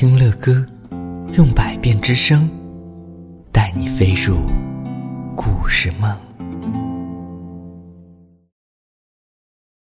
听乐歌，用百变之声，带你飞入故事梦。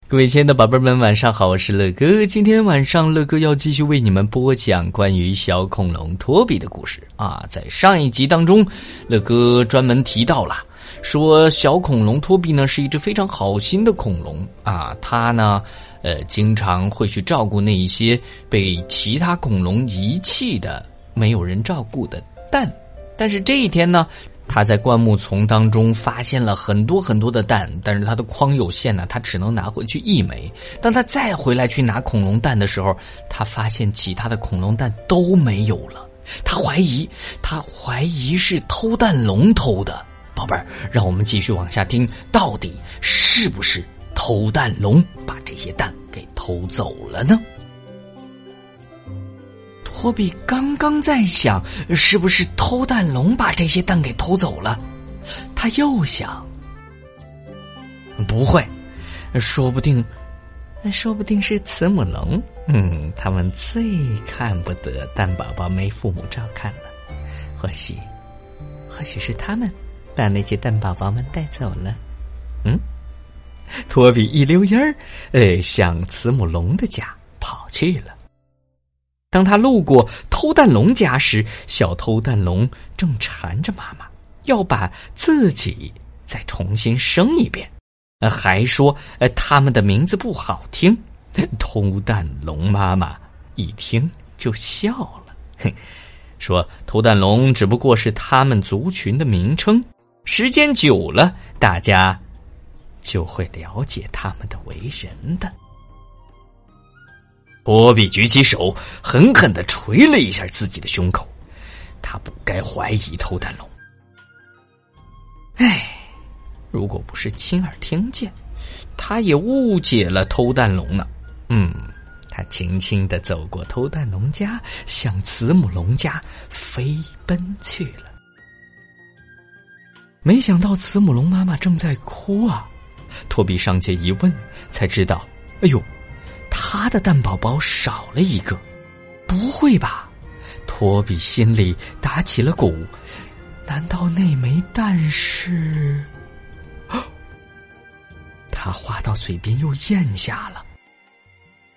各位亲爱的宝贝们，晚上好，我是乐哥。今天晚上，乐哥要继续为你们播讲关于小恐龙托比的故事啊。在上一集当中，乐哥专门提到了，说小恐龙托比呢是一只非常好心的恐龙啊，它呢。呃，经常会去照顾那一些被其他恐龙遗弃的、没有人照顾的蛋。但是这一天呢，他在灌木丛当中发现了很多很多的蛋，但是他的筐有限呢，他只能拿回去一枚。当他再回来去拿恐龙蛋的时候，他发现其他的恐龙蛋都没有了。他怀疑，他怀疑是偷蛋龙偷的。宝贝儿，让我们继续往下听，到底是不是？偷蛋龙把这些蛋给偷走了呢。托比刚刚在想，是不是偷蛋龙把这些蛋给偷走了？他又想，不会，说不定，说不定是慈母龙。嗯，他们最看不得蛋宝宝没父母照看了。或许，或许是他们把那些蛋宝宝们带走了。嗯。托比一溜烟儿，呃，向慈母龙的家跑去了。当他路过偷蛋龙家时，小偷蛋龙正缠着妈妈，要把自己再重新生一遍，还说呃他们的名字不好听。偷蛋龙妈妈一听就笑了，嘿，说偷蛋龙只不过是他们族群的名称，时间久了，大家。就会了解他们的为人的。波比举起手，狠狠的捶了一下自己的胸口。他不该怀疑偷蛋龙。唉，如果不是亲耳听见，他也误解了偷蛋龙呢。嗯，他轻轻的走过偷蛋龙家，向慈母龙家飞奔去了。没想到慈母龙妈妈正在哭啊！托比上前一问，才知道，哎呦，他的蛋宝宝少了一个，不会吧？托比心里打起了鼓，难道那枚蛋是？他话到嘴边又咽下了。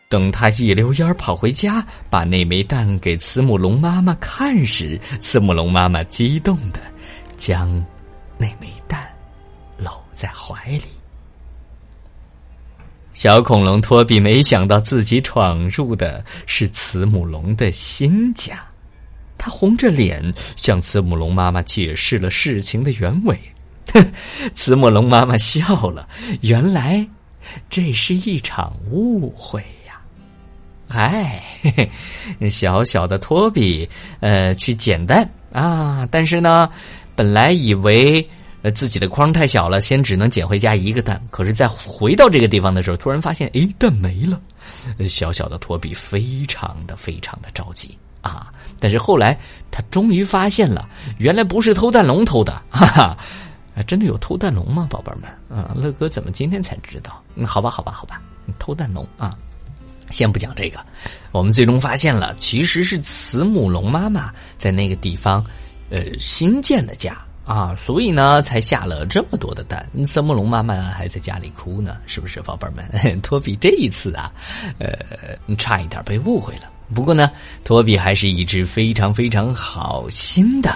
等他一溜烟跑回家，把那枚蛋给慈母龙妈妈看时，慈母龙妈妈激动的将那枚蛋搂在怀里。小恐龙托比没想到自己闯入的是慈母龙的新家，他红着脸向慈母龙妈妈解释了事情的原委。哼，慈母龙妈妈笑了，原来这是一场误会呀！哎，小小的托比，呃，去捡蛋啊，但是呢，本来以为。呃，自己的筐太小了，先只能捡回家一个蛋。可是，在回到这个地方的时候，突然发现，哎，蛋没了。小小的托比非常的非常的着急啊！但是后来，他终于发现了，原来不是偷蛋龙偷的，哈 哈！真的有偷蛋龙吗，宝贝们？啊，乐哥怎么今天才知道？嗯，好吧，好吧，好吧，偷蛋龙啊！先不讲这个，我们最终发现了，其实是慈母龙妈妈在那个地方，呃，新建的家。啊，所以呢，才下了这么多的蛋。慈母龙妈妈还在家里哭呢，是不是，宝贝们？托比这一次啊，呃，差一点被误会了。不过呢，托比还是一只非常非常好心的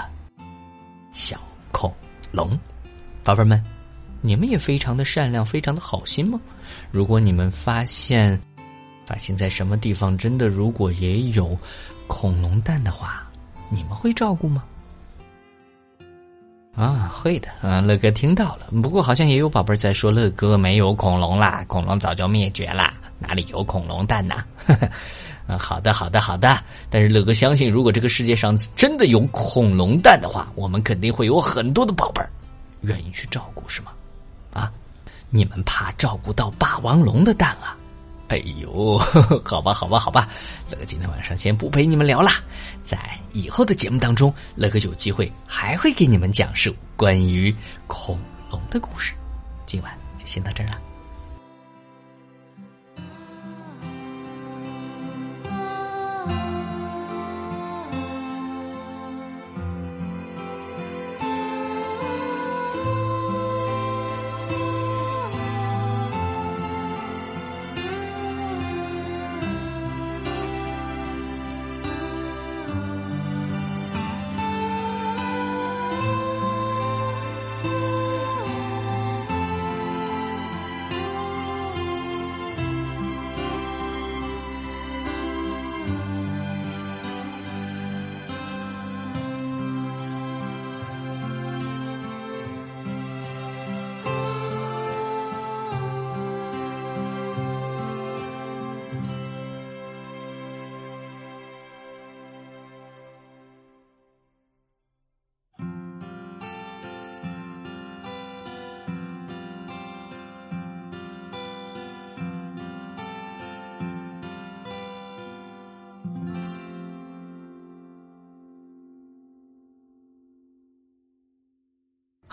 小恐龙。宝贝们，你们也非常的善良，非常的好心吗？如果你们发现，发现在什么地方真的如果也有恐龙蛋的话，你们会照顾吗？啊，会的，啊，乐哥听到了。不过好像也有宝贝在说，乐哥没有恐龙啦，恐龙早就灭绝啦，哪里有恐龙蛋呐？啊，好的，好的，好的。但是乐哥相信，如果这个世界上真的有恐龙蛋的话，我们肯定会有很多的宝贝儿愿意去照顾，是吗？啊，你们怕照顾到霸王龙的蛋啊？哎呦，好吧，好吧，好吧，乐哥今天晚上先不陪你们聊了，在以后的节目当中，乐哥有机会还会给你们讲述关于恐龙的故事。今晚就先到这儿了。